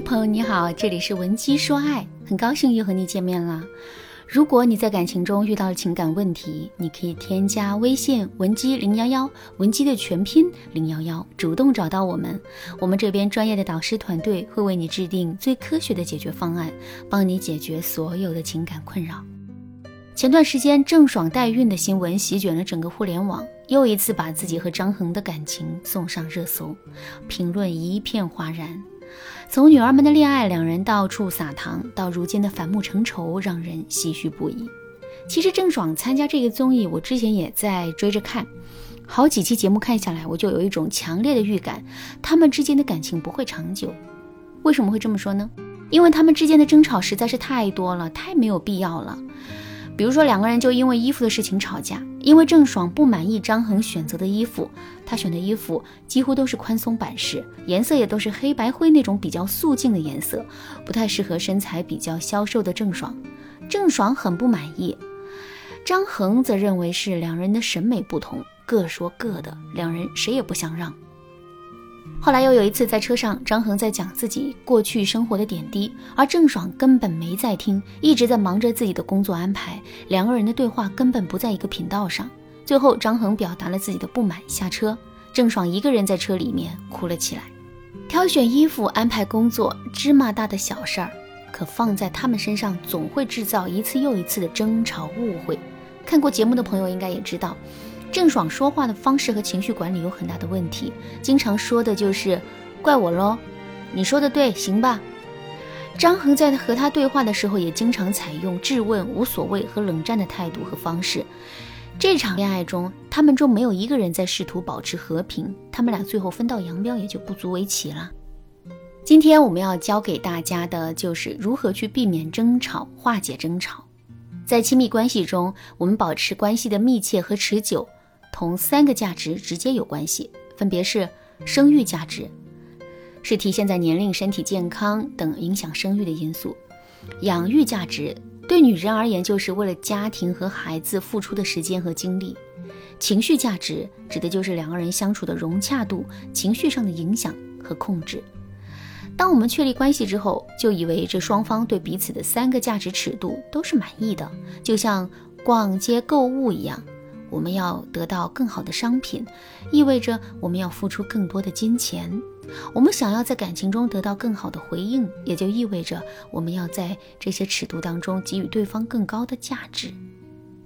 朋友你好，这里是文姬说爱，很高兴又和你见面了。如果你在感情中遇到了情感问题，你可以添加微信文姬零幺幺，文姬的全拼零幺幺，主动找到我们，我们这边专业的导师团队会为你制定最科学的解决方案，帮你解决所有的情感困扰。前段时间郑爽代孕的新闻席卷了整个互联网，又一次把自己和张恒的感情送上热搜，评论一片哗然。从女儿们的恋爱，两人到处撒糖，到如今的反目成仇，让人唏嘘不已。其实郑爽参加这个综艺，我之前也在追着看，好几期节目看下来，我就有一种强烈的预感，他们之间的感情不会长久。为什么会这么说呢？因为他们之间的争吵实在是太多了，太没有必要了。比如说，两个人就因为衣服的事情吵架，因为郑爽不满意张恒选择的衣服，他选的衣服几乎都是宽松版式，颜色也都是黑白灰那种比较素净的颜色，不太适合身材比较消瘦的郑爽。郑爽很不满意，张恒则认为是两人的审美不同，各说各的，两人谁也不想让。后来又有一次在车上，张恒在讲自己过去生活的点滴，而郑爽根本没在听，一直在忙着自己的工作安排，两个人的对话根本不在一个频道上。最后，张恒表达了自己的不满，下车，郑爽一个人在车里面哭了起来。挑选衣服、安排工作，芝麻大的小事儿，可放在他们身上，总会制造一次又一次的争吵、误会。看过节目的朋友应该也知道。郑爽说话的方式和情绪管理有很大的问题，经常说的就是“怪我喽”，你说的对，行吧。张恒在和他对话的时候，也经常采用质问、无所谓和冷战的态度和方式。这场恋爱中，他们中没有一个人在试图保持和平，他们俩最后分道扬镳也就不足为奇了。今天我们要教给大家的就是如何去避免争吵、化解争吵。在亲密关系中，我们保持关系的密切和持久。同三个价值直接有关系，分别是生育价值，是体现在年龄、身体健康等影响生育的因素；养育价值，对女人而言就是为了家庭和孩子付出的时间和精力；情绪价值指的就是两个人相处的融洽度、情绪上的影响和控制。当我们确立关系之后，就以为这双方对彼此的三个价值尺度都是满意的，就像逛街购物一样。我们要得到更好的商品，意味着我们要付出更多的金钱。我们想要在感情中得到更好的回应，也就意味着我们要在这些尺度当中给予对方更高的价值。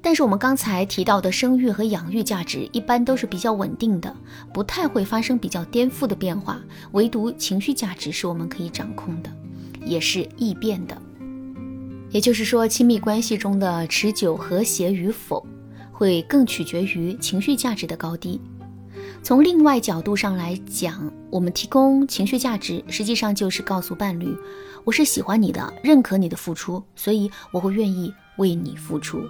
但是我们刚才提到的生育和养育价值一般都是比较稳定的，不太会发生比较颠覆的变化。唯独情绪价值是我们可以掌控的，也是易变的。也就是说，亲密关系中的持久和谐与否。会更取决于情绪价值的高低。从另外角度上来讲，我们提供情绪价值，实际上就是告诉伴侣，我是喜欢你的，认可你的付出，所以我会愿意为你付出。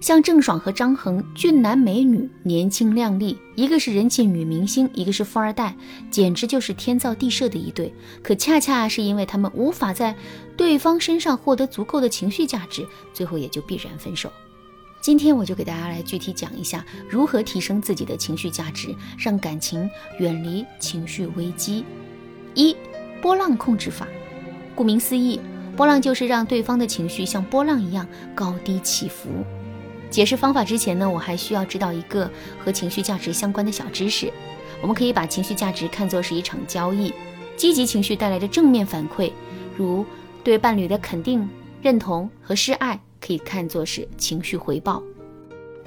像郑爽和张恒，俊男美女，年轻靓丽，一个是人气女明星，一个是富二代，简直就是天造地设的一对。可恰恰是因为他们无法在对方身上获得足够的情绪价值，最后也就必然分手。今天我就给大家来具体讲一下如何提升自己的情绪价值，让感情远离情绪危机。一、波浪控制法。顾名思义，波浪就是让对方的情绪像波浪一样高低起伏。解释方法之前呢，我还需要知道一个和情绪价值相关的小知识。我们可以把情绪价值看作是一场交易，积极情绪带来的正面反馈，如对伴侣的肯定、认同和示爱。可以看作是情绪回报，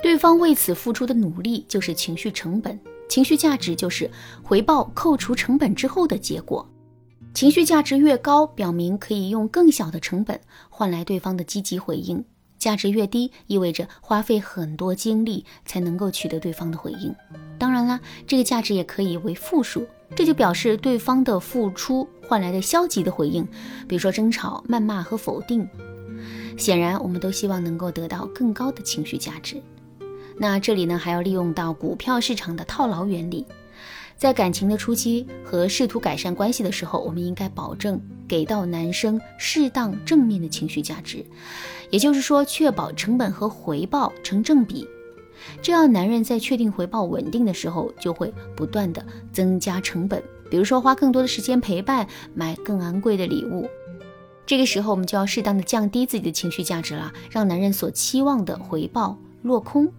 对方为此付出的努力就是情绪成本，情绪价值就是回报扣除成本之后的结果。情绪价值越高，表明可以用更小的成本换来对方的积极回应；价值越低，意味着花费很多精力才能够取得对方的回应。当然啦，这个价值也可以为负数，这就表示对方的付出换来的消极的回应，比如说争吵、谩骂和否定。显然，我们都希望能够得到更高的情绪价值。那这里呢，还要利用到股票市场的套牢原理。在感情的初期和试图改善关系的时候，我们应该保证给到男生适当正面的情绪价值，也就是说，确保成本和回报成正比。这样，男人在确定回报稳定的时候，就会不断的增加成本，比如说花更多的时间陪伴，买更昂贵的礼物。这个时候，我们就要适当的降低自己的情绪价值了，让男人所期望的回报落空。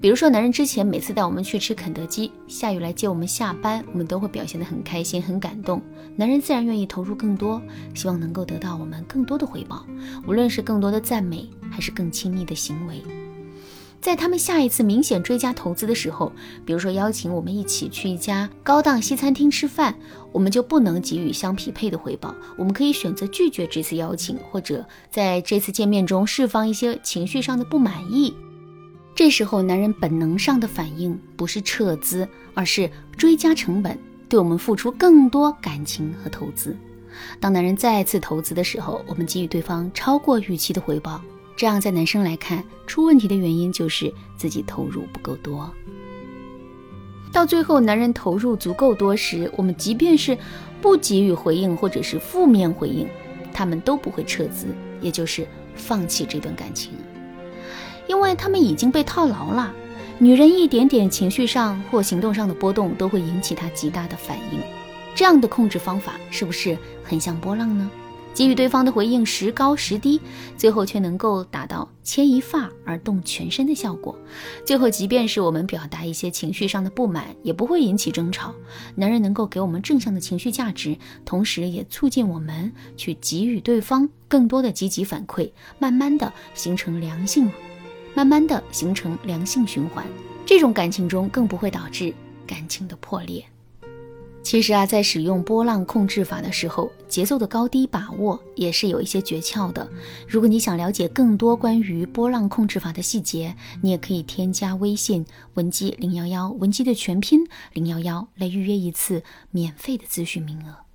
比如说，男人之前每次带我们去吃肯德基，下雨来接我们下班，我们都会表现得很开心、很感动，男人自然愿意投入更多，希望能够得到我们更多的回报，无论是更多的赞美，还是更亲密的行为。在他们下一次明显追加投资的时候，比如说邀请我们一起去一家高档西餐厅吃饭，我们就不能给予相匹配的回报，我们可以选择拒绝这次邀请，或者在这次见面中释放一些情绪上的不满意。这时候，男人本能上的反应不是撤资，而是追加成本，对我们付出更多感情和投资。当男人再次投资的时候，我们给予对方超过预期的回报，这样在男生来看，出问题的原因就是自己投入不够多。到最后，男人投入足够多时，我们即便是不给予回应或者是负面回应，他们都不会撤资，也就是放弃这段感情。因为他们已经被套牢了，女人一点点情绪上或行动上的波动都会引起他极大的反应。这样的控制方法是不是很像波浪呢？给予对方的回应时高时低，最后却能够达到牵一发而动全身的效果。最后，即便是我们表达一些情绪上的不满，也不会引起争吵。男人能够给我们正向的情绪价值，同时也促进我们去给予对方更多的积极反馈，慢慢的形成良性。慢慢的形成良性循环，这种感情中更不会导致感情的破裂。其实啊，在使用波浪控制法的时候，节奏的高低把握也是有一些诀窍的。如果你想了解更多关于波浪控制法的细节，你也可以添加微信文姬零幺幺，文姬的全拼零幺幺来预约一次免费的咨询名额。